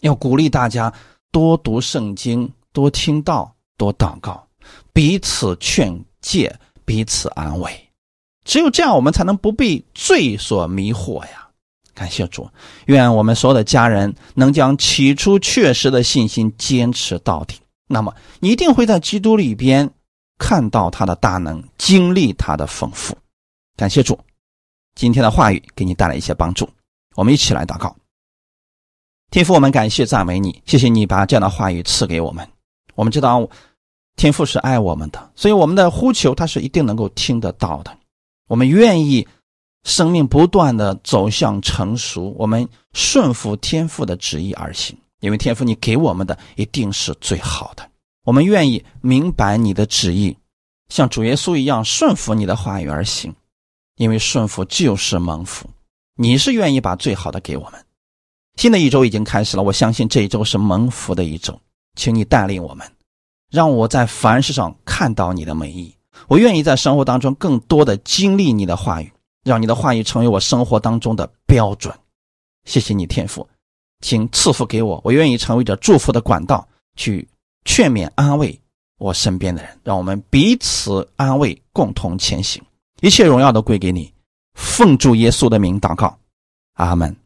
要鼓励大家多读圣经、多听道、多祷告，彼此劝诫、彼此安慰。只有这样，我们才能不被罪所迷惑呀！感谢主，愿我们所有的家人能将起初确实的信心坚持到底。那么，你一定会在基督里边。看到他的大能，经历他的丰富，感谢主，今天的话语给你带来一些帮助。我们一起来祷告，天父，我们感谢赞美你，谢谢你把这样的话语赐给我们。我们知道天父是爱我们的，所以我们的呼求他是一定能够听得到的。我们愿意生命不断的走向成熟，我们顺服天父的旨意而行，因为天父你给我们的一定是最好的。我们愿意明白你的旨意，像主耶稣一样顺服你的话语而行，因为顺服就是蒙福。你是愿意把最好的给我们。新的一周已经开始了，我相信这一周是蒙福的一周，请你带领我们，让我在凡事上看到你的美意。我愿意在生活当中更多的经历你的话语，让你的话语成为我生活当中的标准。谢谢你天父，请赐福给我，我愿意成为这祝福的管道去。劝勉安慰我身边的人，让我们彼此安慰，共同前行。一切荣耀都归给你，奉主耶稣的名祷告，阿门。